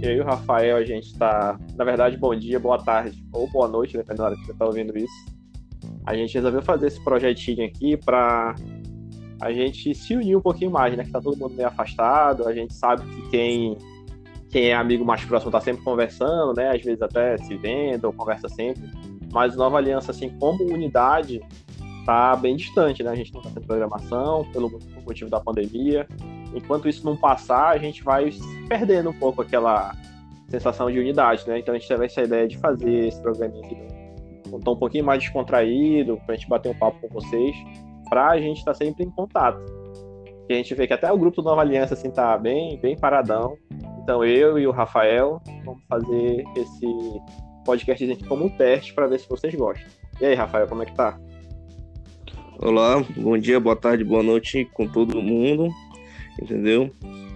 Eu e o Rafael, a gente está, na verdade, bom dia, boa tarde ou boa noite, dependendo da hora que você está ouvindo isso. A gente resolveu fazer esse projetinho aqui para a gente se unir um pouquinho mais, né? Que tá todo mundo meio afastado, a gente sabe que quem, quem é amigo mais próximo tá sempre conversando, né? Às vezes até se vendo ou conversa sempre. Mas Nova Aliança, assim, como unidade, tá bem distante, né? A gente não tá tendo programação pelo motivo da pandemia. Enquanto isso não passar, a gente vai perdendo um pouco aquela sensação de unidade, né? Então a gente teve essa ideia de fazer esse programinha aqui tom um pouquinho mais descontraído, pra gente bater um papo com vocês, pra gente estar tá sempre em contato. E a gente vê que até o grupo do Nova Aliança assim tá bem, bem paradão. Então eu e o Rafael vamos fazer esse podcast aqui como um teste para ver se vocês gostam. E aí, Rafael, como é que tá? Olá, bom dia, boa tarde, boa noite com todo mundo, entendeu?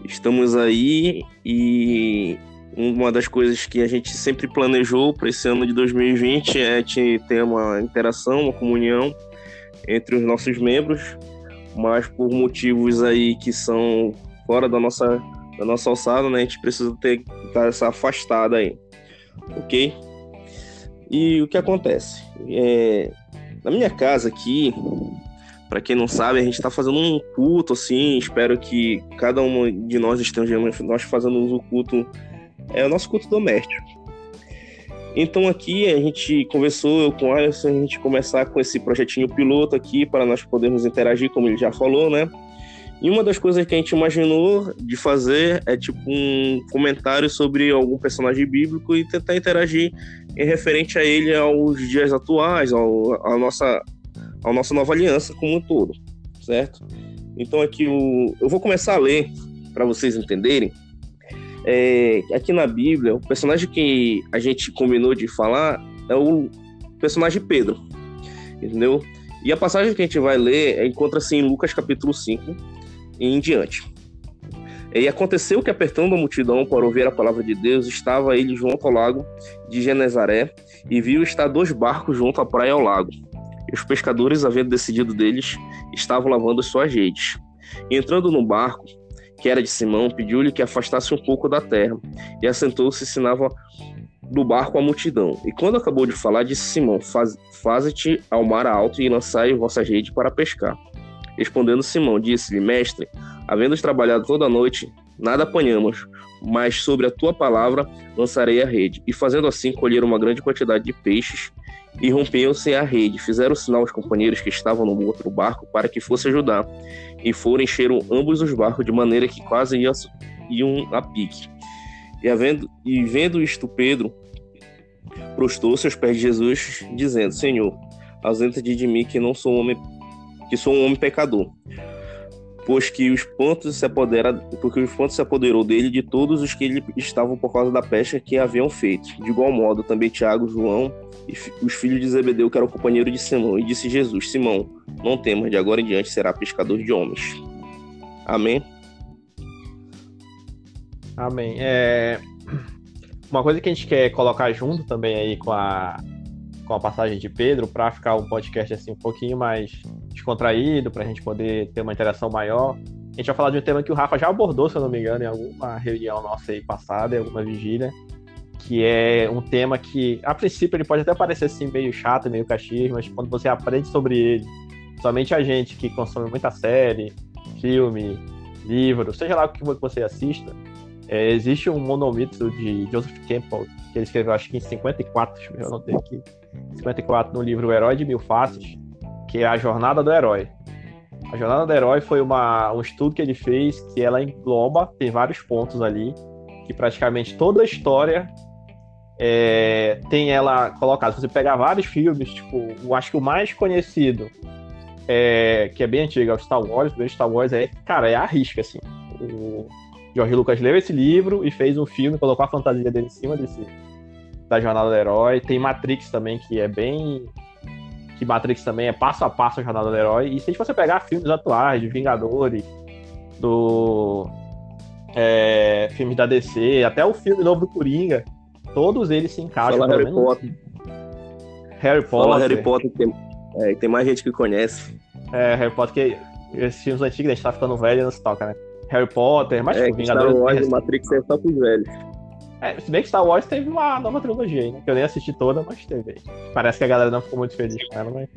Estamos aí e uma das coisas que a gente sempre planejou para esse ano de 2020 é ter uma interação, uma comunhão entre os nossos membros, mas por motivos aí que são fora da nossa, da nossa alçada, né, a gente precisa ter tá essa afastada aí, ok? E o que acontece? É, na minha casa aqui, para quem não sabe, a gente está fazendo um culto assim. Espero que cada um de nós estejamos nós fazendo o culto é o nosso culto doméstico. Então aqui a gente conversou eu com o Alisson, a gente começar com esse projetinho piloto aqui para nós podermos interagir, como ele já falou, né? E uma das coisas que a gente imaginou de fazer é tipo um comentário sobre algum personagem bíblico e tentar interagir em referente a ele aos dias atuais, ao, a nossa, a nossa nova aliança como um todo, certo? Então aqui o, eu vou começar a ler para vocês entenderem. É, aqui na Bíblia, o personagem que a gente combinou de falar é o personagem Pedro, entendeu? E a passagem que a gente vai ler encontra-se em Lucas capítulo 5 e em diante. E aconteceu que, apertando a multidão para ouvir a palavra de Deus, estava ele junto ao lago de Genezaré e viu estar dois barcos junto à praia ao lago. E os pescadores, havendo decidido deles, estavam lavando as suas redes. E entrando no barco, que era de Simão, pediu-lhe que afastasse um pouco da terra, e assentou-se e ensinava do barco a multidão. E quando acabou de falar, disse Simão: Faze-te ao mar alto e lançai vossas redes para pescar. Respondendo Simão, disse-lhe: Mestre, havendo trabalhado toda a noite, nada apanhamos, mas sobre a tua palavra lançarei a rede. E fazendo assim, colheram uma grande quantidade de peixes e rompiam-se a rede. Fizeram sinal aos companheiros que estavam no outro barco para que fosse ajudar. E foram encheram ambos os barcos de maneira que quase iam a pique. E, havendo, e vendo isto, Pedro prostou-se aos pés de Jesus, dizendo: Senhor, ausenta-te de mim que não sou homem, que sou um homem pecador pois que os pontos se apodera, porque os pontos se apoderou dele de todos os que ele estavam por causa da pesca que haviam feito. De igual modo, também Tiago, João e os filhos de Zebedeu, que eram companheiros de Simão, e disse Jesus: Simão, não temas, de agora em diante será pescador de homens. Amém. Amém. É... Uma coisa que a gente quer colocar junto também aí com a com a passagem de Pedro para ficar um podcast assim um pouquinho mais descontraído, para a gente poder ter uma interação maior. A gente vai falar de um tema que o Rafa já abordou, se eu não me engano, em alguma reunião nossa aí passada, em alguma vigília, que é um tema que, a princípio, ele pode até parecer assim meio chato, meio cachorro, mas quando você aprende sobre ele, somente a gente que consome muita série, filme, livro, seja lá o que você assista, é, existe um monomito de Joseph Campbell, que ele escreveu acho que em 54, deixa eu ver, aqui, 54 no livro O Herói de Mil Faces, que é a Jornada do Herói. A Jornada do Herói foi uma, um estudo que ele fez que ela engloba, tem vários pontos ali, que praticamente toda a história é, tem ela colocada. Se você pegar vários filmes, tipo, eu acho que o mais conhecido, é, que é bem antigo, é o Star Wars. O Star Wars é, cara, é a risca, assim. O George Lucas leu esse livro e fez um filme, colocou a fantasia dele em cima desse, da Jornada do Herói. Tem Matrix também, que é bem. Que Matrix também é passo a passo a Jornada do Herói. E se você pegar filmes atuais, de Vingadores, do. É, filmes da DC, até o filme novo do Coringa, todos eles se encaixam. Fala Harry Potter. Harry Potter. Fala Harry Potter, tem, é, tem mais gente que conhece. É, Harry Potter, que esses filmes antigos, a gente tá ficando velho e não se toca, né? Harry Potter, mas É, tipo, Vingadores. Star Wars Matrix é só pros velhos. É, se bem que Star Wars teve uma nova trilogia aí, né? Que eu nem assisti toda, mas teve. Parece que a galera não ficou muito feliz com ela, mas.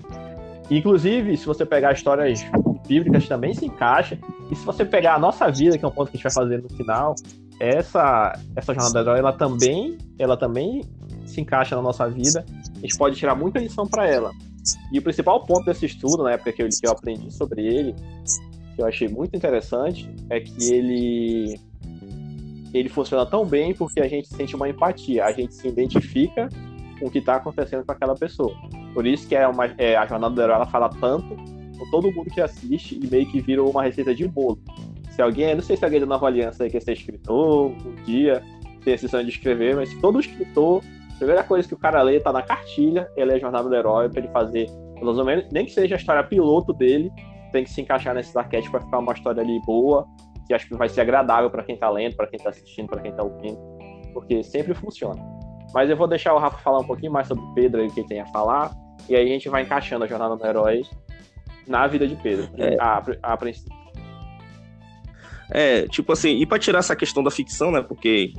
Inclusive, se você pegar histórias bíblicas, também se encaixa. E se você pegar a nossa vida, que é um ponto que a gente vai fazer no final, essa, essa jornada do herói, ela também, ela também se encaixa na nossa vida. A gente pode tirar muita lição para ela. E o principal ponto desse estudo, na época que eu, que eu aprendi sobre ele, que eu achei muito interessante, é que ele ele funciona tão bem porque a gente sente uma empatia, a gente se identifica com o que está acontecendo com aquela pessoa. Por isso que é uma, é, a jornada do herói ela fala tanto com todo mundo que assiste e meio que virou uma receita de bolo. Se alguém, não sei se alguém da Nova Aliança aí quer ser escritor, um dia tem esse sonho de escrever, mas todo escritor, a primeira coisa que o cara lê tá na cartilha, ele é a jornada do herói para ele fazer, pelo menos, nem que seja a história piloto dele, tem que se encaixar nesses arquétipos para ficar uma história ali boa, que acho que vai ser agradável para quem tá lendo, para quem tá assistindo, para quem tá ouvindo, porque sempre funciona. Mas eu vou deixar o Rafa falar um pouquinho mais sobre Pedro e o que ele tem a falar, e aí a gente vai encaixando a jornada do herói na vida de Pedro, É. a, a princípio. É, tipo assim, e pra tirar essa questão da ficção, né? Porque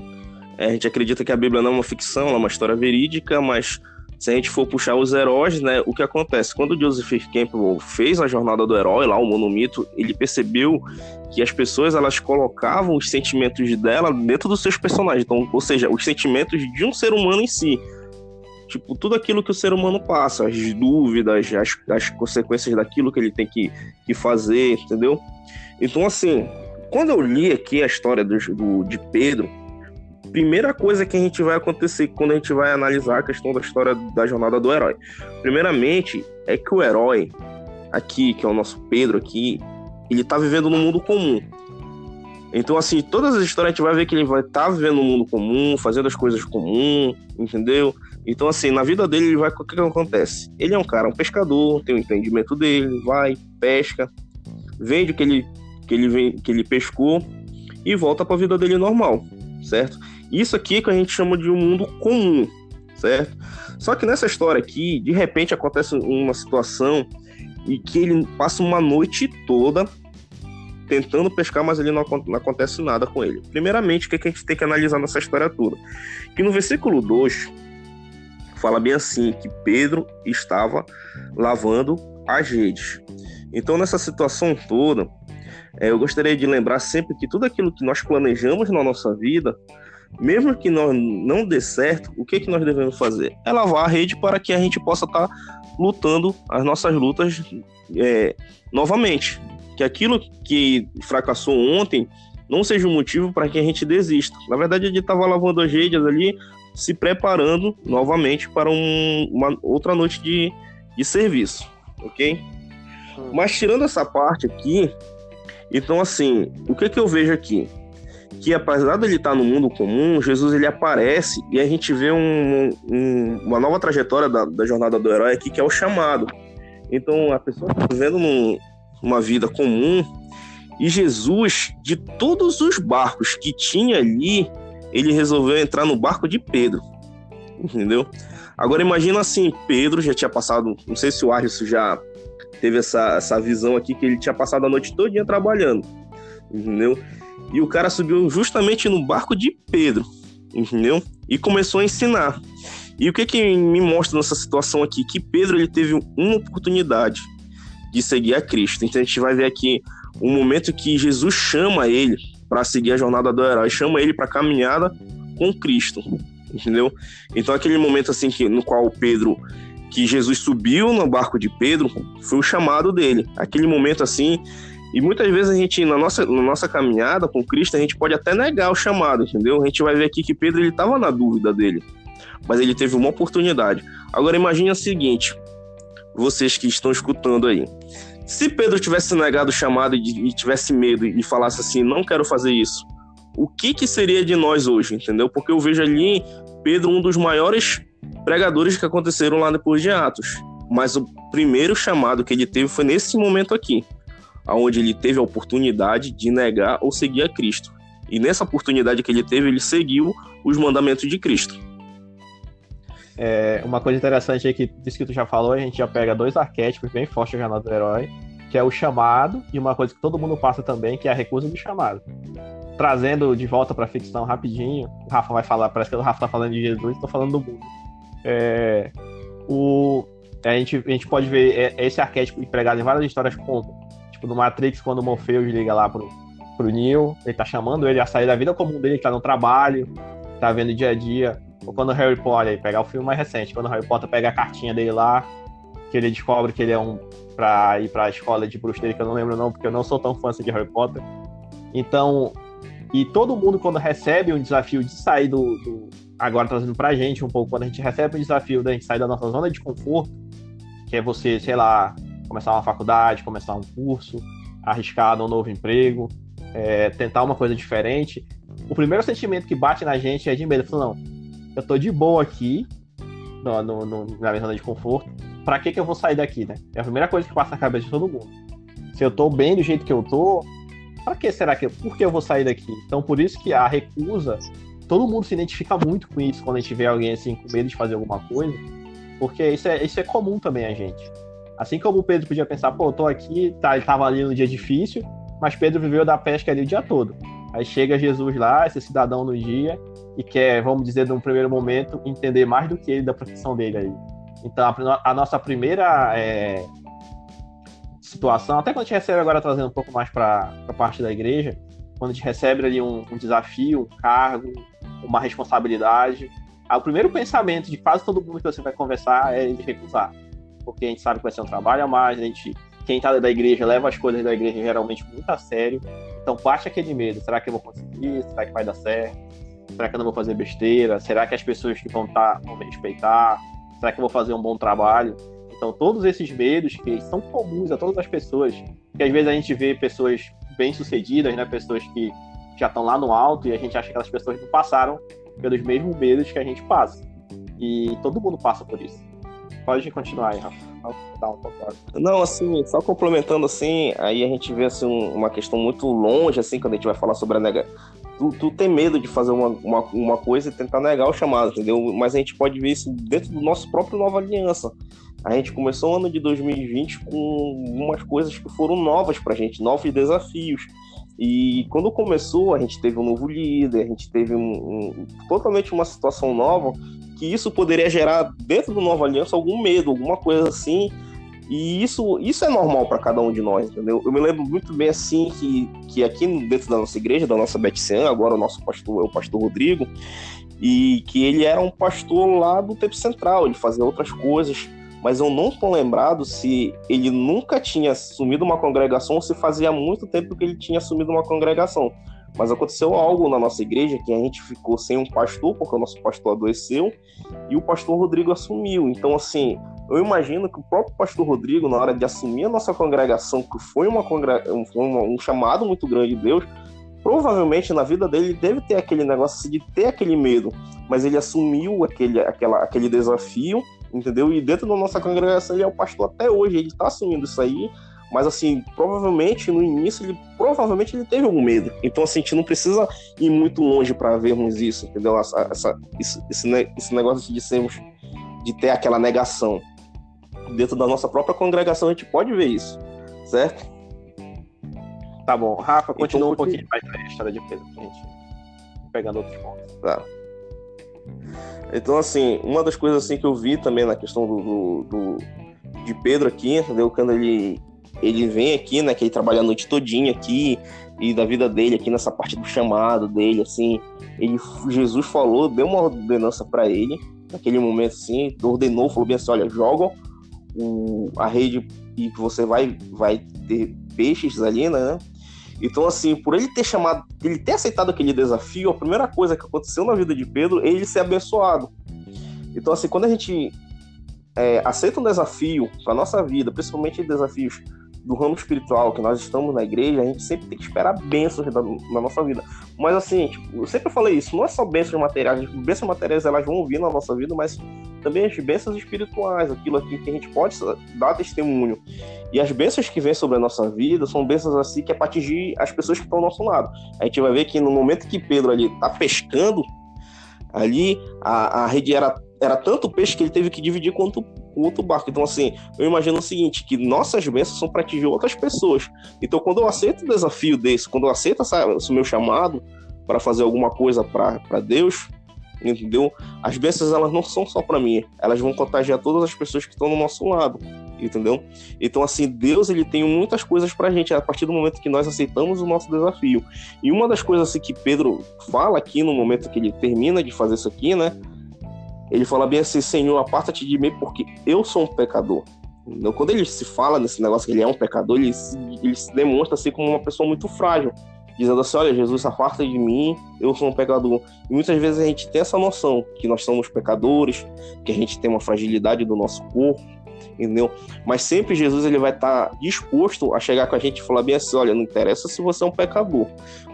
é, a gente acredita que a Bíblia não é uma ficção, é uma história verídica, mas se a gente for puxar os heróis, né? O que acontece? Quando Joseph Campbell fez a jornada do herói, lá o monomito, ele percebeu que as pessoas elas colocavam os sentimentos dela dentro dos seus personagens, então, ou seja, os sentimentos de um ser humano em si. Tipo, tudo aquilo que o ser humano passa, as dúvidas, as, as consequências daquilo que ele tem que, que fazer, entendeu? Então, assim, quando eu li aqui a história do, do- de Pedro, primeira coisa que a gente vai acontecer quando a gente vai analisar a questão da história da jornada do herói. Primeiramente, é que o herói aqui, que é o nosso Pedro aqui, ele tá vivendo num mundo comum. Então, assim, todas as histórias a gente vai ver que ele vai estar vivendo num mundo comum, fazendo as coisas comum, entendeu? Então, assim, na vida dele, ele vai, o que, que acontece? Ele é um cara, um pescador, tem o empreendimento dele, vai, pesca, vende o que ele, que ele, que ele pescou e volta para a vida dele normal, certo? Isso aqui é que a gente chama de um mundo comum, certo? Só que nessa história aqui, de repente acontece uma situação e que ele passa uma noite toda tentando pescar, mas ele não, não acontece nada com ele. Primeiramente, o que, que a gente tem que analisar nessa história toda? Que no versículo 2 fala bem assim, que Pedro estava lavando as redes. Então, nessa situação toda, é, eu gostaria de lembrar sempre que tudo aquilo que nós planejamos na nossa vida, mesmo que nós não dê certo, o que, que nós devemos fazer? É lavar a rede para que a gente possa estar lutando as nossas lutas é, novamente. Que aquilo que fracassou ontem não seja um motivo para que a gente desista. Na verdade, ele estava lavando as redes ali, se preparando novamente para um- uma outra noite de, de serviço, ok? Mas tirando essa parte aqui, então assim, o que que eu vejo aqui? Que apesar dele estar no mundo comum, Jesus ele aparece e a gente vê um- um- uma nova trajetória da, da jornada do herói aqui, que é o chamado. Então a pessoa está vivendo num- uma vida comum e Jesus, de todos os barcos que tinha ali, ele resolveu entrar no barco de Pedro, entendeu? Agora imagina assim, Pedro já tinha passado, não sei se o Arison já teve essa, essa visão aqui que ele tinha passado a noite todinha trabalhando, entendeu? E o cara subiu justamente no barco de Pedro, entendeu? E começou a ensinar. E o que que me mostra nessa situação aqui? Que Pedro ele teve uma oportunidade de seguir a Cristo. Então a gente vai ver aqui um momento que Jesus chama ele para seguir a jornada do herói, chama ele para caminhada com Cristo, entendeu? Então aquele momento assim que no qual Pedro que Jesus subiu no barco de Pedro foi o chamado dele. Aquele momento assim. E muitas vezes a gente, na nossa, na nossa caminhada com Cristo, a gente pode até negar o chamado, entendeu? A gente vai ver aqui que Pedro ele estava na dúvida dele, mas ele teve uma oportunidade. Agora imagine o seguinte, vocês que estão escutando aí. Se Pedro tivesse negado o chamado e, tivesse medo e falasse assim, não quero fazer isso, o que que seria de nós hoje, entendeu? Porque eu vejo ali Pedro um dos maiores pregadores que aconteceram lá depois de Atos. Mas o primeiro chamado que ele teve foi nesse momento aqui, aonde ele teve a oportunidade de negar ou seguir a Cristo. E nessa oportunidade que ele teve, ele seguiu os mandamentos de Cristo. É, uma coisa interessante aí que disso que tu já falou, a gente já pega dois arquétipos bem fortes da jornada do herói, que é o chamado, e uma coisa que todo mundo passa também, que é a recusa do chamado. Trazendo de volta para ficção rapidinho, o Rafa vai falar, parece que o Rafa tá falando de Jesus, estou falando do mundo. É, o, a, gente, a gente pode ver é, esse arquétipo empregado em várias histórias como, tipo, no Matrix, quando o Morpheus liga lá pro, pro Neo, ele tá chamando ele a sair da vida comum dele, que tá no trabalho, tá vendo dia a dia. Ou quando o Harry Potter, pegar o filme mais recente, quando o Harry Potter pega a cartinha dele lá, que ele descobre que ele é um pra ir pra escola de bruxaria, que eu não lembro não, porque eu não sou tão fã assim de Harry Potter. Então, e todo mundo quando recebe um desafio de sair do, do agora trazendo pra gente um pouco, quando a gente recebe um desafio da gente sair da nossa zona de conforto, que é você, sei lá, começar uma faculdade, começar um curso, arriscar um novo emprego, é, tentar uma coisa diferente, o primeiro sentimento que bate na gente é de medo. Falo, não, eu tô de boa aqui, no, no, no, na minha zona de conforto, pra que que eu vou sair daqui, né? É a primeira coisa que passa na cabeça de todo mundo. Se eu tô bem do jeito que eu tô, pra que será que eu, por que eu vou sair daqui? Então, por isso que a recusa, todo mundo se identifica muito com isso quando a gente vê alguém assim com medo de fazer alguma coisa, porque isso é, isso é comum também a gente. Assim como o Pedro podia pensar, pô, tô aqui, tá, ele tava ali no dia difícil, mas Pedro viveu da pesca ali o dia todo. Aí chega Jesus lá, esse cidadão no dia, e quer, vamos dizer, num primeiro momento, entender mais do que ele da profissão dele aí. Então, a, a nossa primeira é, situação, até quando a gente recebe agora, trazendo um pouco mais para a parte da igreja, quando a gente recebe ali um, um, desafio, um cargo, uma responsabilidade, o primeiro pensamento de quase todo mundo que você vai conversar é de recusar. Porque a gente sabe que vai ser um trabalho a mais, a gente, quem está da igreja leva as coisas da igreja geralmente muito a sério, então baixa aquele medo, será que eu vou conseguir? Será que vai dar certo? Será que eu não vou fazer besteira? Será que as pessoas que vão estar tá, vão me respeitar? Será que eu vou fazer um bom trabalho? Então, todos esses medos que são comuns a todas as pessoas, que às vezes a gente vê pessoas bem-sucedidas, né? Pessoas que já estão lá no alto e a gente acha que aquelas pessoas não passaram pelos mesmos medos que a gente passa. E todo mundo passa por isso. Pode continuar aí, Rafa. Não, assim, só complementando assim, aí a gente vê assim, uma questão muito longe, assim, quando a gente vai falar sobre a nega. Tu, tu tem medo de fazer uma, uma, uma, coisa e tentar negar o chamado, entendeu? Mas a gente pode ver isso dentro do nosso próprio Nova Aliança. A gente começou o ano de 2020 com umas coisas que foram novas pra gente, novos desafios. E quando começou, a gente teve um novo líder, a gente teve um, um, totalmente uma situação nova que isso poderia gerar dentro do Nova Aliança algum medo, alguma coisa assim. E isso, isso é normal para cada um de nós, entendeu? Eu me lembro muito bem assim que, que aqui dentro da nossa igreja, da nossa Betician, agora o nosso pastor é o pastor Rodrigo, e que ele era um pastor lá do Tempo Central, ele fazia outras coisas, mas eu não tô lembrado se ele nunca tinha assumido uma congregação ou se fazia muito tempo que ele tinha assumido uma congregação. Mas aconteceu algo na nossa igreja que a gente ficou sem um pastor, porque o nosso pastor adoeceu, e o pastor Rodrigo assumiu. Então, assim, eu imagino que o próprio pastor Rodrigo, na hora de assumir a nossa congregação, que foi uma um, chamado muito grande de Deus, provavelmente na vida dele deve ter aquele negócio assim, de ter aquele medo, mas ele assumiu aquele, aquela, aquele desafio, entendeu? E dentro da nossa congregação ele é o pastor até hoje, ele está assumindo isso aí, mas assim, provavelmente no início ele provavelmente ele teve algum medo. Então assim, a gente não precisa ir muito longe para vermos isso, entendeu? Essa, essa, esse, esse negócio de sermos de ter aquela negação. Dentro da nossa própria congregação a gente pode ver isso, certo? Tá bom. Rafa, continua então, um pouquinho mais da história de Pedro, gente pegando outros pontos. Tá. Então, assim, uma das coisas assim que eu vi também na questão do, do, do de Pedro aqui, entendeu? Quando ele ele vem aqui, né, que ele trabalha a noite todinha aqui, e da vida dele aqui nessa parte do chamado dele, assim, ele, Jesus falou, deu uma ordenança para ele, naquele momento assim, ordenou, falou bem assim, olha, joga o, a rede e você vai, vai ter peixes ali, né, então, assim, por ele ter chamado, ele ter aceitado aquele desafio, a primeira coisa que aconteceu na vida de Pedro é ele ser abençoado. Então, assim, quando a gente é, aceita um desafio para nossa vida, principalmente desafios do ramo espiritual, que nós estamos na igreja, a gente sempre tem que esperar bênçãos da, na nossa vida. Mas assim, tipo, eu sempre falei isso, não é só bênçãos materiais, bênçãos materiais elas vão vir na nossa vida, mas também as bênçãos espirituais, aquilo aqui que a gente pode dar testemunho. E as bênçãos que vêm sobre a nossa vida são bênçãos assim que é para atingir as pessoas que estão ao nosso lado. A gente vai ver que no momento que Pedro ali tá pescando, ali a, a rede era, era tanto peixe que ele teve que dividir quanto outro barco. Então, assim, eu imagino o seguinte, que nossas bênçãos são para atingir outras pessoas. Então, quando eu aceito um desafio desse, quando eu aceito essa, esse meu chamado para fazer alguma coisa para Deus, entendeu? As bênçãos, elas não são só para mim, elas vão contagiar todas as pessoas que estão no nosso lado, entendeu? Então, assim, Deus, ele tem muitas coisas pra gente a partir do momento que nós aceitamos o nosso desafio. E uma das coisas, assim, que Pedro fala aqui no momento que ele termina de fazer isso aqui, né? Ele fala bem assim, Senhor, aparta-te de mim porque eu sou um pecador. Então, quando ele se fala nesse negócio que ele é um pecador, ele se, ele se demonstra assim como uma pessoa muito frágil dizendo assim: Olha, Jesus, afasta de mim, eu sou um pecador. E muitas vezes a gente tem essa noção que nós somos pecadores, que a gente tem uma fragilidade do nosso corpo, entendeu? Mas sempre Jesus ele vai estar tá disposto a chegar com a gente e falar bem assim: Olha, não interessa se você é um pecador.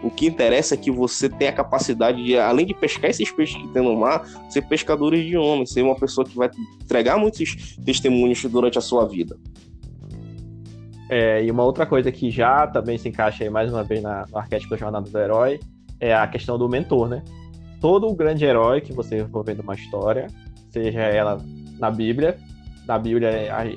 O que interessa é que você tem a capacidade de, além de pescar esses peixes que tem no mar, ser pescadores de homens, ser uma pessoa que vai entregar muitos testemunhos durante a sua vida. É, e uma outra coisa que já também se encaixa aí mais uma vez na, no arquétipo da jornada do herói é a questão do mentor, né? Todo grande herói que você for vendo uma história, seja ela na Bíblia, na Bíblia,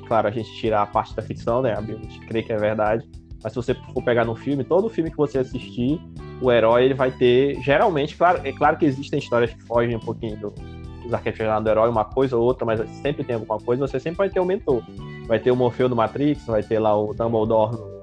claro, a gente tira a parte da ficção, né? A Bíblia a gente crê que é verdade, mas se você for pegar no filme, todo filme que você assistir, o herói ele vai ter, geralmente, claro, é claro que existem histórias que fogem um pouquinho do, dos arquétipos do herói, uma coisa ou outra, mas sempre tem alguma coisa, você sempre vai ter um mentor. Vai ter o Morfeu no Matrix, vai ter lá o Dumbledore no,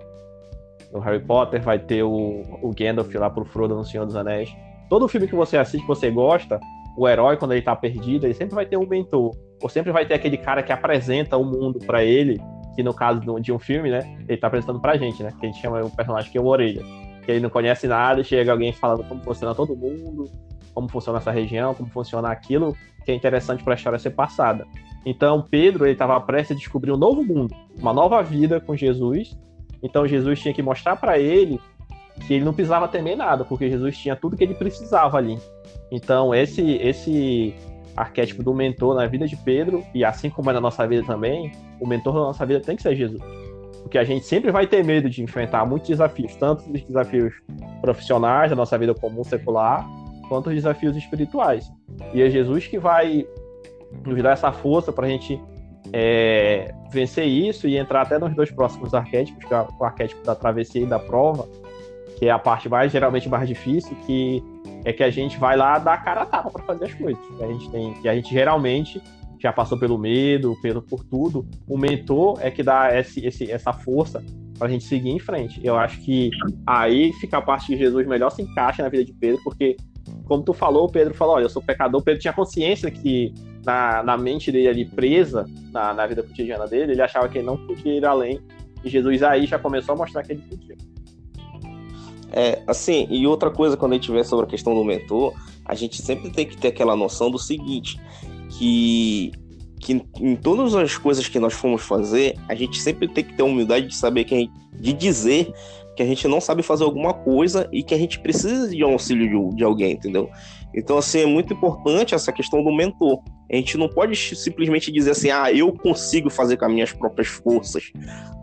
no Harry Potter, vai ter o, o Gandalf lá pro Frodo no Senhor dos Anéis. Todo filme que você assiste, que você gosta, o herói, quando ele tá perdido, ele sempre vai ter um mentor. Ou sempre vai ter aquele cara que apresenta o mundo para ele, que no caso de um filme, né, ele tá apresentando pra gente, né, que a gente chama o personagem que é o Orelha. Que ele não conhece nada chega alguém falando como funciona todo mundo, como funciona essa região, como funciona aquilo que é interessante para a história ser passada. Então, Pedro ele estava prestes a descobrir um novo mundo, uma nova vida com Jesus. Então, Jesus tinha que mostrar para ele que ele não precisava temer nada, porque Jesus tinha tudo que ele precisava ali. Então, esse esse arquétipo do mentor na vida de Pedro, e assim como é na nossa vida também, o mentor da nossa vida tem que ser Jesus. Porque a gente sempre vai ter medo de enfrentar muitos desafios, tanto os desafios profissionais da nossa vida comum secular, quanto os desafios espirituais. E é Jesus que vai nos dar essa força para a gente é, vencer isso e entrar até nos dois próximos arquétipos, que é o arquétipo da travessia e da prova, que é a parte mais geralmente mais difícil, que é que a gente vai lá dar a cara a tapa para fazer as coisas. A gente tem, que a gente geralmente já passou pelo medo, pelo por tudo. O mentor é que dá esse, esse, essa força para a gente seguir em frente. Eu acho que aí fica a parte que Jesus melhor se encaixa na vida de Pedro, porque como tu falou, Pedro falou, olha, eu sou pecador. Pedro tinha consciência que na, na mente dele ali presa, na, na vida cotidiana dele, ele achava que ele não podia ir além. E Jesus aí já começou a mostrar que ele podia. É, assim, e outra coisa, quando a gente vê sobre a questão do mentor, a gente sempre tem que ter aquela noção do seguinte, que, que em todas as coisas que nós formos fazer, a gente sempre tem que ter a humildade de saber que gente, de dizer que a gente não sabe fazer alguma coisa e que a gente precisa de um auxílio de, de alguém, entendeu? Então, assim, é muito importante essa questão do mentor. A gente não pode simplesmente dizer assim, ah, eu consigo fazer com as minhas próprias forças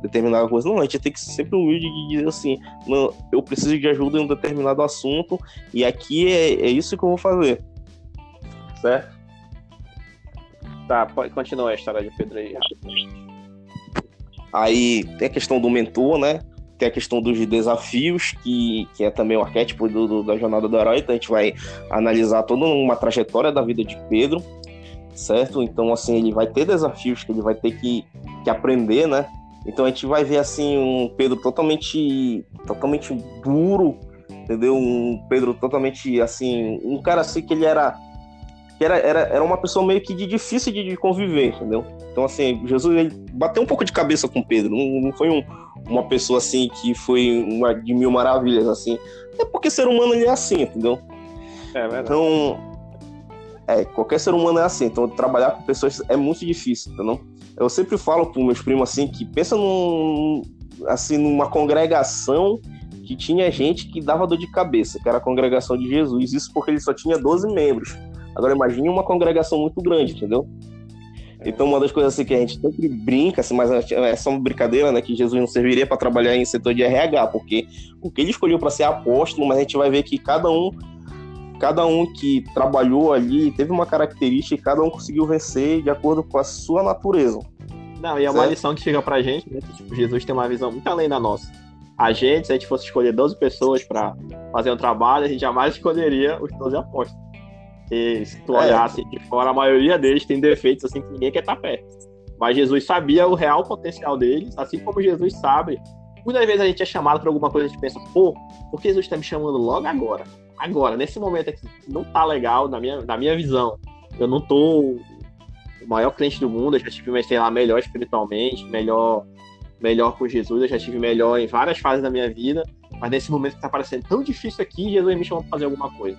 determinada coisa. Não, a gente tem que ser sempre humilde de dizer assim, não, eu preciso de ajuda em um determinado assunto e aqui é, é isso que eu vou fazer. Certo? Tá, pode continuar a história de Pedro aí. Aí tem a questão do mentor, né? tem a questão dos desafios, que, que é também o arquétipo do, do, da jornada do herói, então a gente vai analisar toda uma trajetória da vida de Pedro, certo? Então, assim, ele vai ter desafios que ele vai ter que, que aprender, né? Então a gente vai ver, assim, um Pedro totalmente, totalmente duro, entendeu? Um Pedro totalmente, assim, um cara assim que ele era que era, era, era uma pessoa meio que de difícil de, de conviver, entendeu? Então, assim, Jesus ele bateu um pouco de cabeça com Pedro, não, não foi um, uma pessoa assim que foi uma de mil maravilhas, assim. É porque ser humano ele é assim, entendeu? É verdade. Então, é, qualquer ser humano é assim. Então, trabalhar com pessoas é muito difícil, entendeu? Eu sempre falo para meus primos assim que pensa num, assim numa congregação que tinha gente que dava dor de cabeça, que era a congregação de Jesus. Isso porque ele só tinha 12 membros. Agora imagine uma congregação muito grande, entendeu? Então, uma das coisas assim que a gente sempre brinca, assim, mas é só uma brincadeira, né? Que Jesus não serviria para trabalhar em setor de RH, porque o que ele escolheu para ser apóstolo, mas a gente vai ver que cada um cada um que trabalhou ali teve uma característica e cada um conseguiu vencer de acordo com a sua natureza. Não, e é uma certo? lição que chega pra gente, né? Tipo, Jesus tem uma visão muito além da nossa. A gente, se a gente fosse escolher 12 pessoas para fazer um trabalho, a gente jamais escolheria os 12 apóstolos. E se tu é. olhasse de fora, a maioria deles tem defeitos assim que ninguém quer estar perto. Mas Jesus sabia o real potencial deles, assim como Jesus sabe. Muitas vezes a gente é chamado para alguma coisa e a gente pensa, pô, por que Jesus está me chamando logo agora? Agora, nesse momento aqui, não tá legal, na minha, na minha visão. Eu não tô o maior cliente do mundo, eu já tive, sei lá, melhor espiritualmente, melhor, melhor com Jesus, eu já tive melhor em várias fases da minha vida, mas nesse momento que tá parecendo tão difícil aqui, Jesus me chamou para fazer alguma coisa.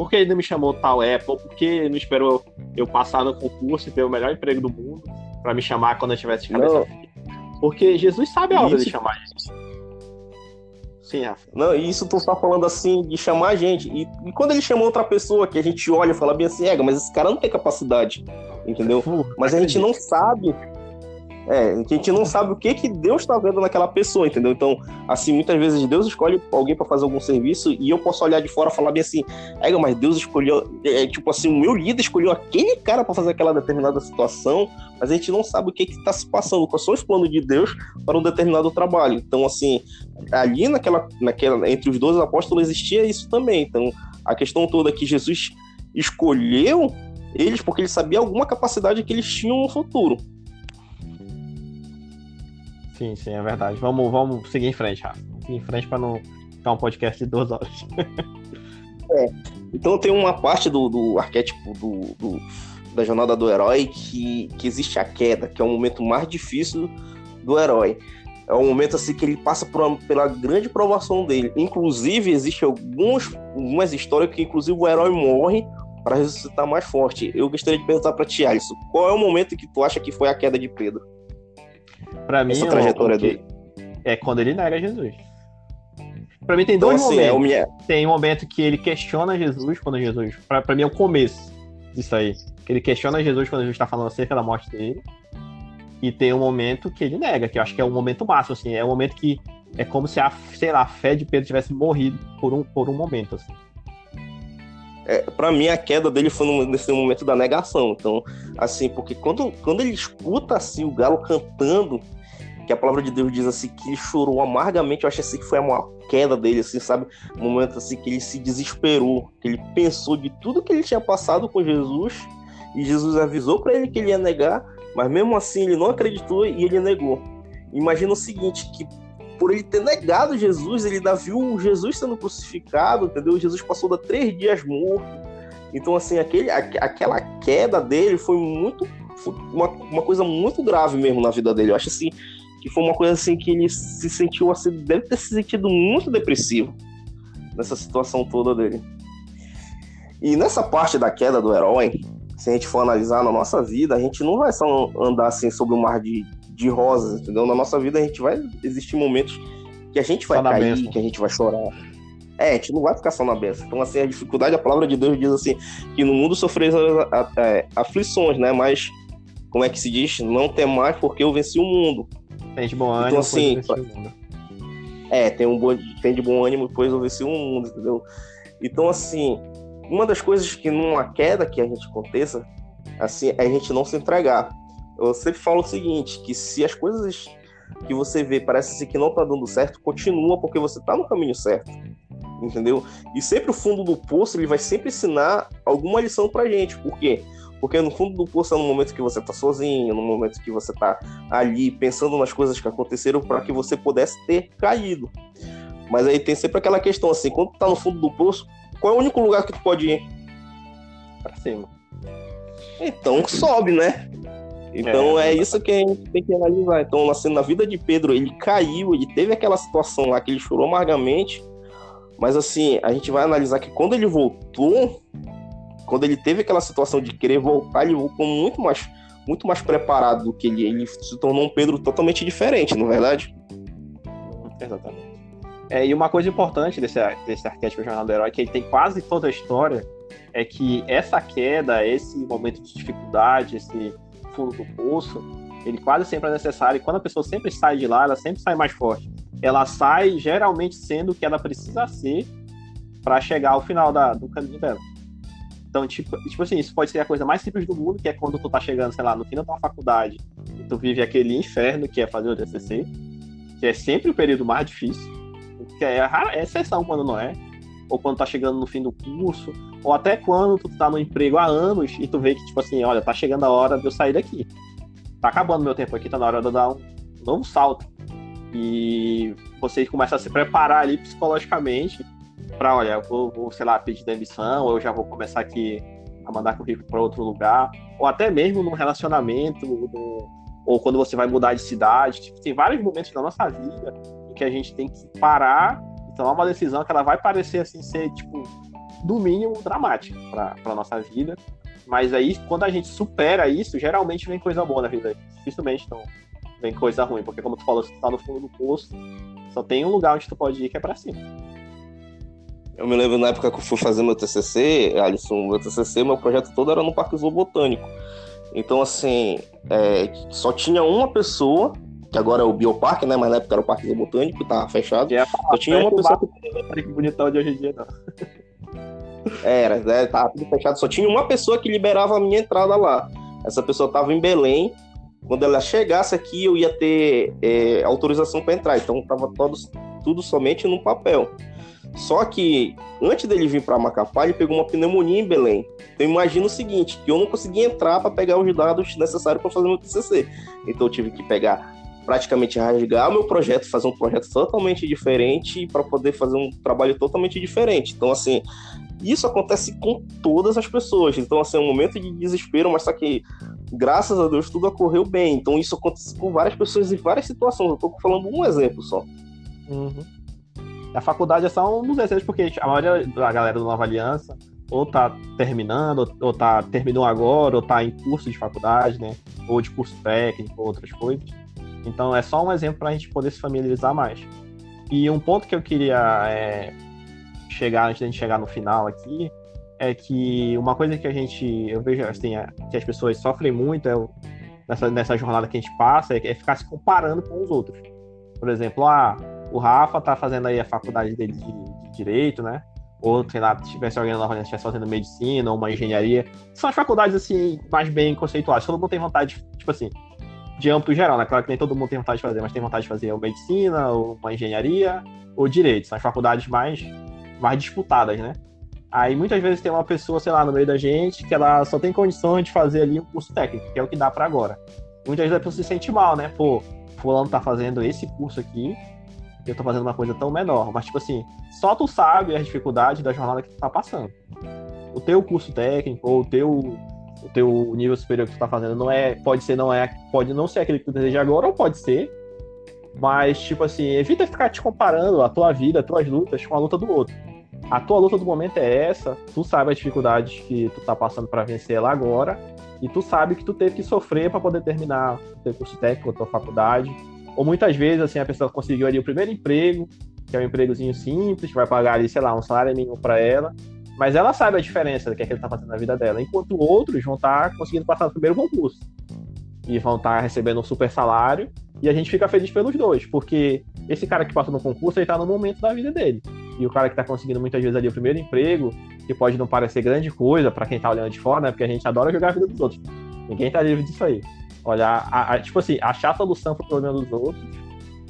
Por que ele não me chamou tal época? Por que ele não esperou eu passar no concurso e ter o melhor emprego do mundo para me chamar quando eu tivesse de cabeça Porque Jesus sabe a hora isso... de chamar gente. Sim, Rafa. Não, isso tu tá falando assim de chamar a gente. E, e, quando ele chamou outra pessoa que a gente olha e fala bem assim, é, mas esse cara não tem capacidade entendeu? Mas a gente não sabe. É, a gente não sabe o que que Deus está vendo naquela pessoa, entendeu? Então, assim, muitas vezes Deus escolhe alguém para fazer algum serviço e eu posso olhar de fora e falar bem assim, é, mas Deus escolheu, é, tipo assim, o meu líder escolheu aquele cara para fazer aquela determinada situação, mas a gente não sabe o que está se passando, quais são os planos de Deus para um determinado trabalho. Então, assim, ali naquela, naquela entre os dois apóstolos existia isso também. Então, a questão toda que Jesus escolheu eles porque ele sabia alguma capacidade que eles tinham no futuro. Sim, sim, é verdade. Vamos, vamos seguir em frente, Rafa. Seguir em frente para não ficar um podcast de duas horas. é. Então tem uma parte do, do arquétipo do, do, da jornada do herói que, que existe a queda, que é o momento mais difícil do herói. É um momento assim que ele passa uma, pela grande provação dele. Inclusive, existe alguns, algumas histórias que inclusive o herói morre para ressuscitar mais forte. Eu gostaria de perguntar para ti, Alisson, qual é o momento que tu acha que foi a queda de Pedro? Para mim, Essa trajetória dele. É quando ele nega Jesus. Para mim tem então, dois assim, momentos. É. Tem um momento que ele questiona Jesus quando Jesus. Para mim é o começo disso aí. Que ele questiona Jesus quando Jesus está falando acerca da morte dele. E tem um momento que ele nega, que eu acho que é o momento máximo, assim. É o momento que é como se a, sei lá, a fé de Pedro tivesse morrido por um, por um momento, assim é, para mim a queda dele foi no, nesse momento da negação. Então, assim, porque quando, quando ele escuta assim o galo cantando, que a palavra de Deus diz assim que ele chorou amargamente, eu acho assim que foi a queda dele, assim, sabe? Um momento assim que ele se desesperou, que ele pensou de tudo que ele tinha passado com Jesus e Jesus avisou para ele que ele ia negar, mas mesmo assim ele não acreditou e ele negou. Imagina o seguinte, que por ele ter negado Jesus, ele ainda viu Jesus sendo crucificado, entendeu? Jesus passou da três dias morto. Então, assim, aquele, aquela queda dele foi muito. Uma, uma coisa muito grave mesmo na vida dele. Eu acho assim que foi uma coisa assim que ele se sentiu assim, deve ter se sentido muito depressivo nessa situação toda dele. E nessa parte da queda do herói, se a gente for analisar na nossa vida, a gente não vai só andar assim sobre um mar de, de rosas, entendeu? Na nossa vida a gente vai existir momentos que a gente vai só cair, que a gente vai chorar. É, a gente não vai ficar só na benção. Então, assim, a dificuldade, a palavra de Deus diz assim, que no mundo sofreis é, aflições, né? Mas, como é que se diz? Não tem mais porque eu venci o mundo. Tem de bom então, ânimo, então, assim, É, tem, um bom, tem de bom ânimo, depois venci o mundo, entendeu? Então, assim, uma das coisas que numa queda que a gente aconteça, assim, é a gente não se entregar eu sempre falo o seguinte, que se as coisas que você vê parece ser que não tá dando certo, continua porque você tá no caminho certo. Entendeu? E sempre o fundo do poço, ele vai sempre ensinar alguma lição pra gente. Por quê? Porque no fundo do poço é no momento que você tá sozinho, no momento que você tá ali pensando nas coisas que aconteceram para que você pudesse ter caído. Mas aí tem sempre aquela questão assim, quando tu tá no fundo do poço, qual é o único lugar que tu pode ir? Pra cima. Então sobe, né? Então é, é isso que a gente tem que analisar. Então, assim, na vida de Pedro, ele caiu, ele teve aquela situação lá que ele chorou amargamente, mas assim, a gente vai analisar que quando ele voltou, quando ele teve aquela situação de querer voltar, ele voltou muito mais, muito mais preparado do que ele. Ele se tornou um Pedro totalmente diferente, não é verdade? Exatamente. É, e uma coisa importante desse, desse arquétipo Jornal do Herói, que ele tem quase toda a história, é que essa queda, esse momento de dificuldade, esse fundo do poço, ele quase sempre é necessário. E quando a pessoa sempre sai de lá, ela sempre sai mais forte. Ela sai geralmente sendo o que ela precisa ser para chegar ao final da, do caminho dela. Então, tipo, tipo assim, isso pode ser a coisa mais simples do mundo, que é quando tu tá chegando, sei lá, no fim da faculdade e tu vive aquele inferno que é fazer o TCC, que é sempre o período mais difícil, que é, é exceção quando não é, ou quando tá chegando no fim do curso, ou até quando tu tá no emprego há anos e tu vê que, tipo assim, olha, tá chegando a hora de eu sair daqui. Tá acabando meu tempo aqui, tá na hora de eu dar um novo salto. E você começa a se preparar ali psicologicamente para, olha, eu vou, vou, sei lá, pedir demissão, ou eu já vou começar aqui a mandar currículo para outro lugar, ou até mesmo num relacionamento, no, ou quando você vai mudar de cidade. Tipo, tem vários momentos da nossa vida em que a gente tem que parar e tomar uma decisão que ela vai parecer assim ser, tipo, no mínimo dramática para a nossa vida. Mas aí, quando a gente supera isso, geralmente vem coisa boa na vida. Dificilmente não vem coisa ruim, porque como tu falou, se tu tá no fundo do poço, só tem um lugar onde tu pode ir que é para cima. Eu me lembro na época que eu fui fazer meu TCC, Alisson, meu TCC, meu projeto todo era no Parque Zoobotânico. Então, assim, é, só tinha uma pessoa, que agora é o Bioparque, né? Mas na época era o Parque Zoobotânico, tava fechado. É, só tinha uma pessoa que... bonitão de hoje em dia, não. Era, né, tava tudo fechado. Só tinha uma pessoa que liberava a minha entrada lá. Essa pessoa tava em Belém. Quando ela chegasse aqui, eu ia ter é, autorização para entrar. Então, tava todo, tudo somente no papel. Só que antes dele vir para Macapá, ele pegou uma pneumonia em Belém. Então imagina o seguinte, que eu não consegui entrar para pegar os dados necessários para fazer meu TCC. Então eu tive que pegar praticamente rasgar o meu projeto, fazer um projeto totalmente diferente para poder fazer um trabalho totalmente diferente. Então assim, isso acontece com todas as pessoas. Então assim, é um momento de desespero, mas só que graças a Deus tudo ocorreu bem. Então isso acontece com várias pessoas em várias situações. Eu estou falando um exemplo só. Uhum. A faculdade é só um dos exemplos, porque a maioria da galera do Nova Aliança ou tá terminando, ou tá terminou agora, ou tá em curso de faculdade, né? Ou de curso técnico, outras coisas. Então é só um exemplo para a gente poder se familiarizar mais. E um ponto que eu queria é, chegar antes da gente chegar no final aqui é que uma coisa que a gente eu vejo assim é, que as pessoas sofrem muito é, nessa, nessa jornada que a gente passa é, é ficar se comparando com os outros. Por exemplo, ah, o Rafa tá fazendo aí a faculdade dele de, de direito, né? Ou, sei lá, tivesse alguém na Unesco estivesse fazendo medicina ou uma engenharia. São as faculdades, assim, mais bem conceituadas. Todo mundo tem vontade, tipo assim, de âmbito geral, né? Claro que nem todo mundo tem vontade de fazer, mas tem vontade de fazer ou medicina, ou uma engenharia, ou direito. São as faculdades mais, mais disputadas, né? Aí muitas vezes tem uma pessoa, sei lá, no meio da gente, que ela só tem condições de fazer ali um curso técnico, que é o que dá para agora. Muitas vezes a pessoa se sente mal, né? Pô, fulano tá fazendo esse curso aqui, eu tô fazendo uma coisa tão menor. Mas, tipo assim, só tu sabe as dificuldades da jornada que tu tá passando. O teu curso técnico ou o teu, o teu nível superior que tu tá fazendo não é. Pode ser, não é. Pode não ser aquele que tu deseja agora, ou pode ser. Mas, tipo assim, evita ficar te comparando a tua vida, as tuas lutas com a luta do outro. A tua luta do momento é essa, tu sabe as dificuldades que tu tá passando para vencer ela agora, e tu sabe que tu teve que sofrer para poder terminar o teu curso técnico, a tua faculdade, ou muitas vezes, assim, a pessoa conseguiu ali o primeiro emprego, que é um empregozinho simples, que vai pagar ali, sei lá, um salário mínimo para ela, mas ela sabe a diferença do que, é que ele está fazendo na vida dela, enquanto outros vão estar tá conseguindo passar no primeiro concurso. E vão estar tá recebendo um super salário, e a gente fica feliz pelos dois, porque esse cara que passou no concurso, ele está no momento da vida dele. E o cara que está conseguindo muitas vezes ali o primeiro emprego, que pode não parecer grande coisa para quem está olhando de fora, né? Porque a gente adora jogar a vida dos outros. Ninguém está livre disso aí. Olhar, a, a, tipo assim, achar a solução para o problema dos outros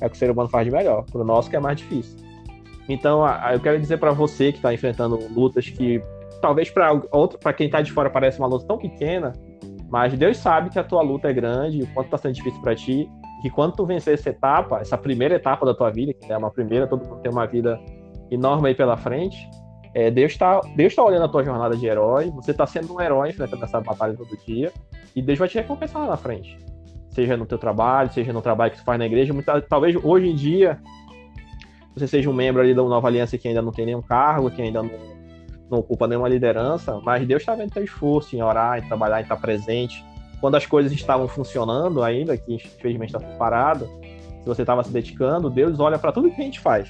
é o que o ser humano faz de melhor. Para o nosso que é mais difícil. Então, a, eu quero dizer para você que está enfrentando lutas que talvez para outro, para quem está de fora parece uma luta tão pequena, mas Deus sabe que a tua luta é grande, o quanto está sendo difícil para ti, que quando tu vencer essa etapa, essa primeira etapa da tua vida, que é uma primeira, todo mundo tem uma vida enorme aí pela frente, é, Deus está Deus tá olhando a tua jornada de herói, você está sendo um herói enfrentando essa batalha todo dia, e Deus vai te recompensar lá na frente. Seja no teu trabalho, seja no trabalho que tu faz na igreja. Muita, talvez hoje em dia você seja um membro ali da Nova Aliança que ainda não tem nenhum cargo, que ainda não, não ocupa nenhuma liderança, mas Deus está vendo teu esforço em orar, em trabalhar, em estar presente. Quando as coisas estavam funcionando ainda, que infelizmente está parado, se você estava se dedicando, Deus olha para tudo que a gente faz.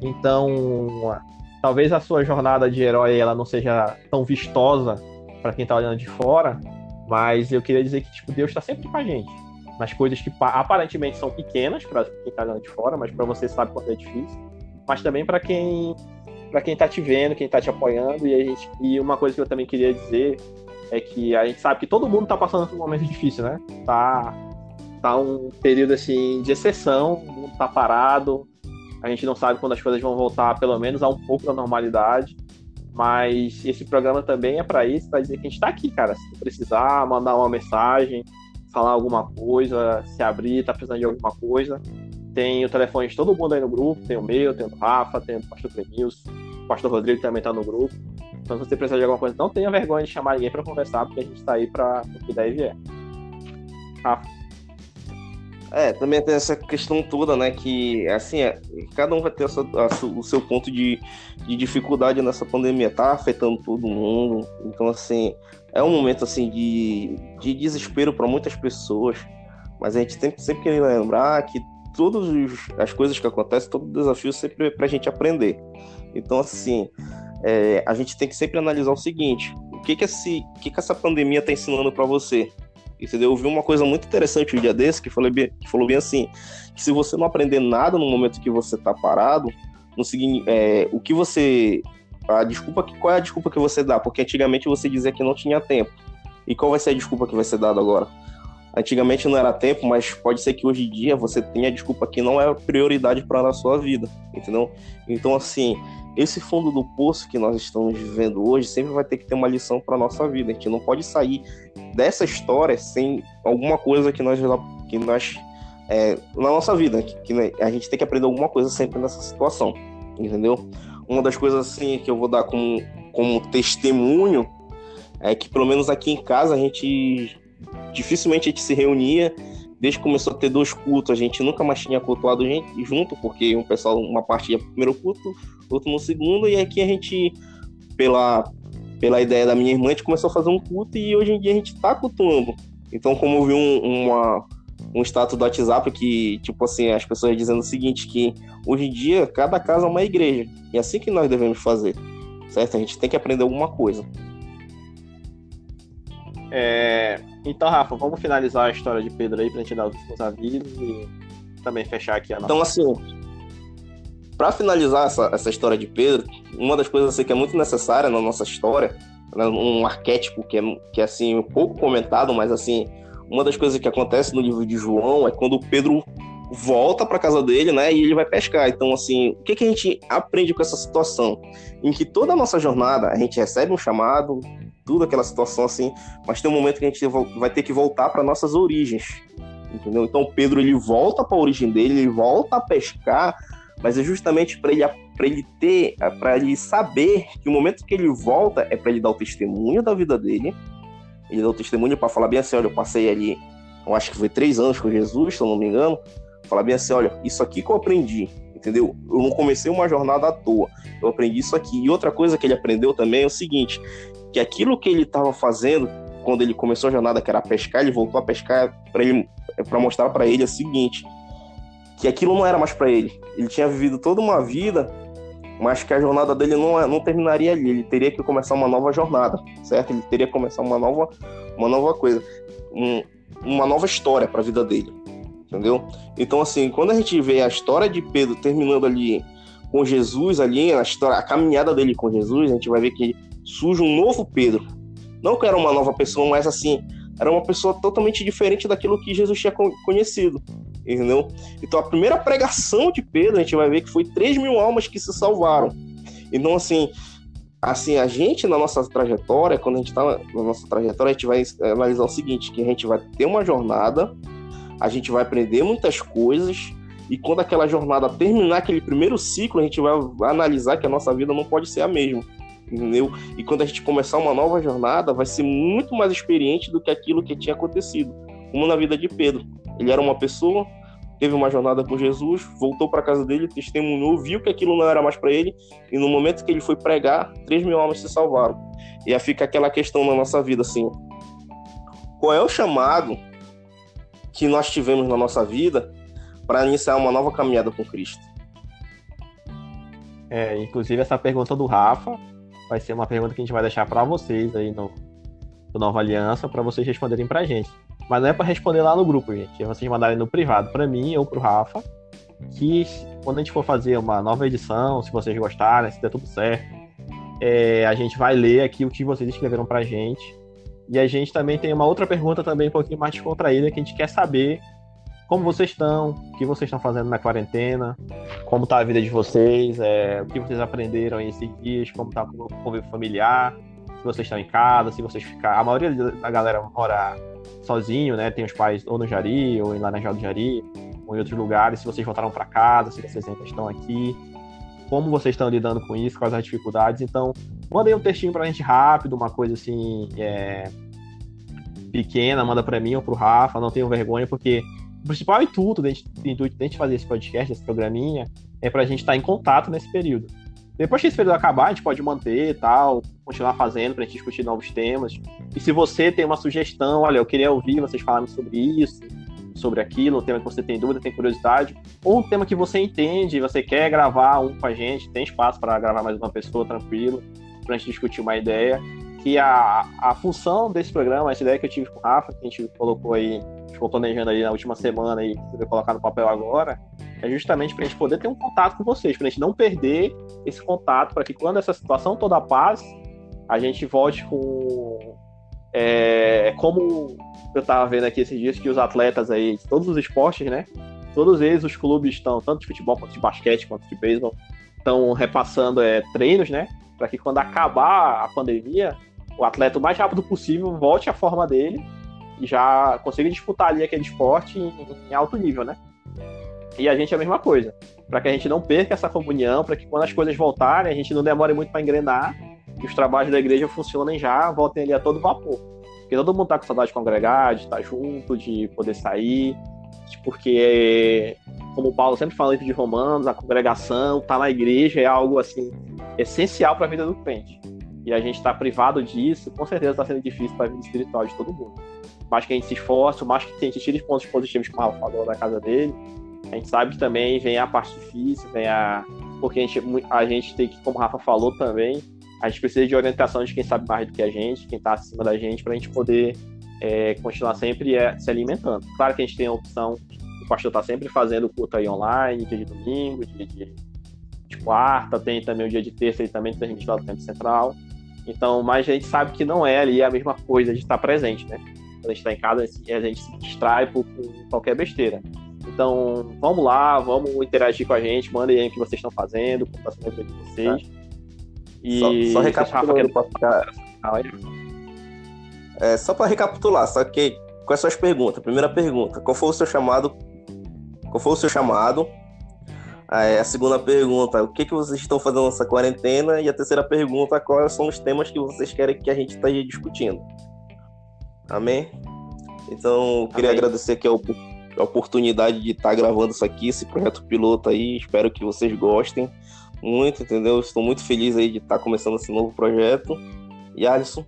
Então, talvez a sua jornada de herói ela não seja tão vistosa para quem está olhando de fora, mas eu queria dizer que tipo Deus está sempre com a gente. Nas coisas que aparentemente são pequenas para quem está olhando de fora, mas para você sabe quanto é difícil. Mas também para quem para quem está te vendo, quem está te apoiando. E, a gente, e uma coisa que eu também queria dizer é que a gente sabe que todo mundo está passando por um momento difícil, né? Tá, tá um período assim de exceção, o mundo tá parado, a gente não sabe quando as coisas vão voltar, pelo menos a um pouco da normalidade. Mas esse programa também é para isso, para dizer que a gente está aqui, cara. Se precisar, mandar uma mensagem, falar alguma coisa, se abrir, tá precisando de alguma coisa. Tem o telefone de todo mundo aí no grupo, tem o meu, tem o Rafa, tem o Pastor Clemilson, o Pastor Rodrigo também tá no grupo. Então, se você precisar de alguma coisa, não tenha vergonha de chamar ninguém para conversar, porque a gente está aí para o que e vier. Rafa. É, também tem essa questão toda, né? Que, assim, é, cada um vai ter a sua, a, o seu ponto de, de dificuldade nessa pandemia. Tá afetando todo mundo. Então, assim, é um momento, assim, de, de desespero para muitas pessoas. Mas a gente tem que sempre querer lembrar que todas as coisas que acontecem, todo desafio sempre é pra gente aprender. Então, assim, é, a gente tem que sempre analisar o seguinte: o que que, esse, o que, que essa pandemia está ensinando para você? Entendeu? Eu vi uma coisa muito interessante um dia desse que falou bem, que falou bem assim: que se você não aprender nada no momento que você está parado, no seguinte, é, o que você. A desculpa qual é a desculpa que você dá? Porque antigamente você dizia que não tinha tempo. E qual vai ser a desculpa que vai ser dada agora? Antigamente não era tempo, mas pode ser que hoje em dia você tenha a desculpa que não é prioridade para a sua vida, entendeu? Então, assim, esse fundo do poço que nós estamos vivendo hoje sempre vai ter que ter uma lição para nossa vida. A gente não pode sair dessa história sem alguma coisa que nós que nós é, na nossa vida que, que, a gente tem que aprender alguma coisa sempre nessa situação, entendeu? Uma das coisas assim que eu vou dar como como testemunho é que pelo menos aqui em casa a gente dificilmente a gente se reunia desde que começou a ter dois cultos, a gente nunca mais tinha cultuado junto, porque um pessoal, uma parte ia pro primeiro culto, outro no segundo, e aqui a gente, pela, pela ideia da minha irmã, a gente começou a fazer um culto e hoje em dia a gente tá cultuando. Então, como eu vi um, uma, um status do WhatsApp que, tipo assim, as pessoas dizendo o seguinte, que hoje em dia cada casa é uma igreja. E é assim que nós devemos fazer, certo? A gente tem que aprender alguma coisa. É, então, Rafa, vamos finalizar a história de Pedro aí pra gente dar os avisos e também fechar aqui a nossa. Então, assim, para finalizar essa, essa história de Pedro, uma das coisas assim, que é muito necessária na nossa história, né, um arquétipo que é, que é assim, um pouco comentado, mas assim, uma das coisas que acontece no livro de João é quando Pedro volta para casa dele, né, e ele vai pescar. Então, assim, o que, que a gente aprende com essa situação? Em que toda a nossa jornada, a gente recebe um chamado, tudo aquela situação assim, mas tem um momento que a gente vai ter que voltar para nossas origens, entendeu? Então Pedro ele volta para a origem dele, ele volta a pescar, mas é justamente para ele ele ter, para ele saber que o momento que ele volta é para ele dar o testemunho da vida dele, ele dá o testemunho para falar bem assim, olha, eu passei ali, eu acho que foi três anos com Jesus, se eu não me engano, falar bem assim, olha, isso aqui que eu aprendi, entendeu? Eu não comecei uma jornada à toa, eu aprendi isso aqui. E outra coisa que ele aprendeu também é o seguinte, que aquilo que ele estava fazendo quando ele começou a jornada, que era pescar, ele voltou a pescar para mostrar para ele o seguinte, que aquilo não era mais para ele. Ele tinha vivido toda uma vida, mas que a jornada dele não, não terminaria ali. Ele teria que começar uma nova jornada, certo? Ele teria que começar uma nova, uma nova coisa, um, uma nova história para a vida dele, entendeu? Então assim, quando a gente vê a história de Pedro terminando ali com Jesus ali, a história, a caminhada dele com Jesus, a gente vai ver que surge um novo Pedro. Não que era uma nova pessoa, mas assim, era uma pessoa totalmente diferente daquilo que Jesus tinha conhecido. Entendeu? Então a primeira pregação de Pedro, a gente vai ver que foi 3 mil almas que se salvaram. Então, assim, assim, a gente na nossa trajetória, quando a gente está na nossa trajetória, a gente vai analisar o seguinte: que a gente vai ter uma jornada, a gente vai aprender muitas coisas, e quando aquela jornada terminar aquele primeiro ciclo, a gente vai analisar que a nossa vida não pode ser a mesma entendeu? E quando a gente começar uma nova jornada, vai ser muito mais experiente do que aquilo que tinha acontecido, como na vida de Pedro. Ele era uma pessoa, teve uma jornada com Jesus, voltou para casa dele, testemunhou, viu que aquilo não era mais para ele, e no momento que ele foi pregar, 3 mil almas se salvaram. E aí fica aquela questão na nossa vida assim: qual é o chamado que nós tivemos na nossa vida para iniciar uma nova caminhada com Cristo? É, inclusive essa pergunta do Rafa vai ser uma pergunta que a gente vai deixar para vocês aí no, no Nova Aliança, para vocês responderem pra gente. Mas não é para responder lá no grupo, gente. É vocês mandarem no privado para mim ou pro Rafa. que quando a gente for fazer uma nova edição, se vocês gostarem, se der tudo certo, é, a gente vai ler aqui o que vocês escreveram pra gente. E a gente também tem uma outra pergunta também um pouquinho mais descontraída, que a gente quer saber como vocês estão, o que vocês estão fazendo na quarentena, como está a vida de vocês, é, o que vocês aprenderam esses dias, como está o convívio familiar, se vocês estão em casa, se vocês ficar. A maioria da galera mora sozinho, né? Tem os pais ou no Jari, ou em Laranjal do Jari, ou em outros lugares. Se vocês voltaram para casa, se vocês ainda estão aqui, como vocês estão lidando com isso, quais as dificuldades. Então, mandei um textinho para a gente rápido, uma coisa assim. É, pequena, manda para mim ou para o Rafa, não tenho vergonha, porque o principal intuito de intuito de a gente fazer esse podcast, esse programinha, é para a gente estar tá em contato nesse período. Depois que esse período acabar, a gente pode manter e tal, continuar fazendo para a gente discutir novos temas. E se você tem uma sugestão, olha, eu queria ouvir vocês falarem sobre isso, sobre aquilo, um tema que você tem dúvida, tem curiosidade, ou um tema que você entende, você quer gravar um com a gente, tem espaço para gravar mais uma pessoa tranquilo, para a gente discutir uma ideia. Que a, a função desse programa, essa ideia que eu tive com o Rafa, que a gente colocou aí ficou planejando ali na última semana e vai colocar no papel agora, é justamente para a gente poder ter um contato com vocês, para a gente não perder esse contato, para que quando essa situação toda paz, a gente volte com. É, como eu estava vendo aqui esses dias que os atletas aí, de todos os esportes, né? Todos eles, os clubes estão, tanto de futebol quanto de basquete, quanto de beisebol, estão repassando é, treinos, né? Para que quando acabar a pandemia, o atleta o mais rápido possível volte à forma dele já consiga disputar ali aquele esporte em, em alto nível, né? E a gente é a mesma coisa, para que a gente não perca essa comunhão, para que quando as coisas voltarem, a gente não demore muito para engrenar e os trabalhos da igreja funcionem já, voltem ali a todo vapor. Porque todo mundo tá com saudade de congregar, de estar junto, de poder sair, porque, como o Paulo sempre fala de Romanos, a congregação, estar tá na igreja é algo assim essencial para a vida do crente. E a gente está privado disso, com certeza está sendo difícil para a vida espiritual de todo mundo mais que a gente se esforce, mais que a gente tire os pontos positivos, como o Rafa falou, da casa dele, a gente sabe que também vem a parte difícil, vem a. Porque a gente, a gente tem que, como o Rafa falou também, a gente precisa de orientação de quem sabe mais do que a gente, quem está acima da gente, para a gente poder é, continuar sempre é, se alimentando. Claro que a gente tem a opção, o pastor está sempre fazendo culto aí online, dia de domingo, dia de, de quarta, tem também o dia de terça e também transmitido no tempo central. Então, mas a gente sabe que não é ali a mesma coisa de estar presente, né? Quando a gente está em casa, a gente se distrai por, por, qualquer besteira. Então, vamos lá, vamos interagir com a gente, mandem aí o que vocês estão fazendo, como está sendo a vida de vocês. Tá. E só, só recapitulando ficar... É, só para recapitular, só que com as suas perguntas. Primeira pergunta, qual foi o seu chamado? Qual foi o seu chamado? A segunda pergunta, o que, que vocês estão fazendo nessa quarentena? E a terceira pergunta, quais são os temas que vocês querem que a gente esteja discutindo? Amém? Então, eu queria Amém. agradecer aqui a, a oportunidade de estar gravando isso aqui, esse projeto piloto aí. Espero que vocês gostem muito, entendeu? Estou muito feliz aí de estar começando esse novo projeto. E Alisson?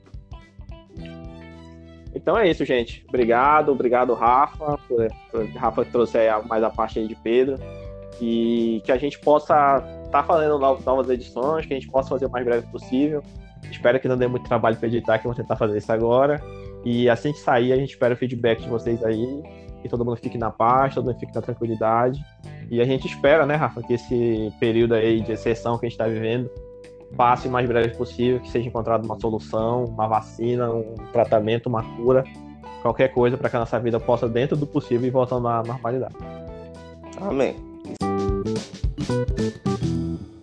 Então é isso, gente. Obrigado, obrigado, Rafa. Por, por, Rafa trouxe mais a parte aí de Pedro. E que a gente possa estar tá fazendo novas edições, que a gente possa fazer o mais breve possível. Espero que não dê muito trabalho para editar, que vou tentar fazer isso agora. E assim que sair, a gente espera o feedback de vocês aí. Que todo mundo fique na paz, todo mundo fique na tranquilidade. E a gente espera, né, Rafa, que esse período aí de exceção que a gente está vivendo passe o mais breve possível, que seja encontrada uma solução, uma vacina, um tratamento, uma cura, qualquer coisa para que a nossa vida possa, dentro do possível, ir voltando à normalidade. Amém. Thank you.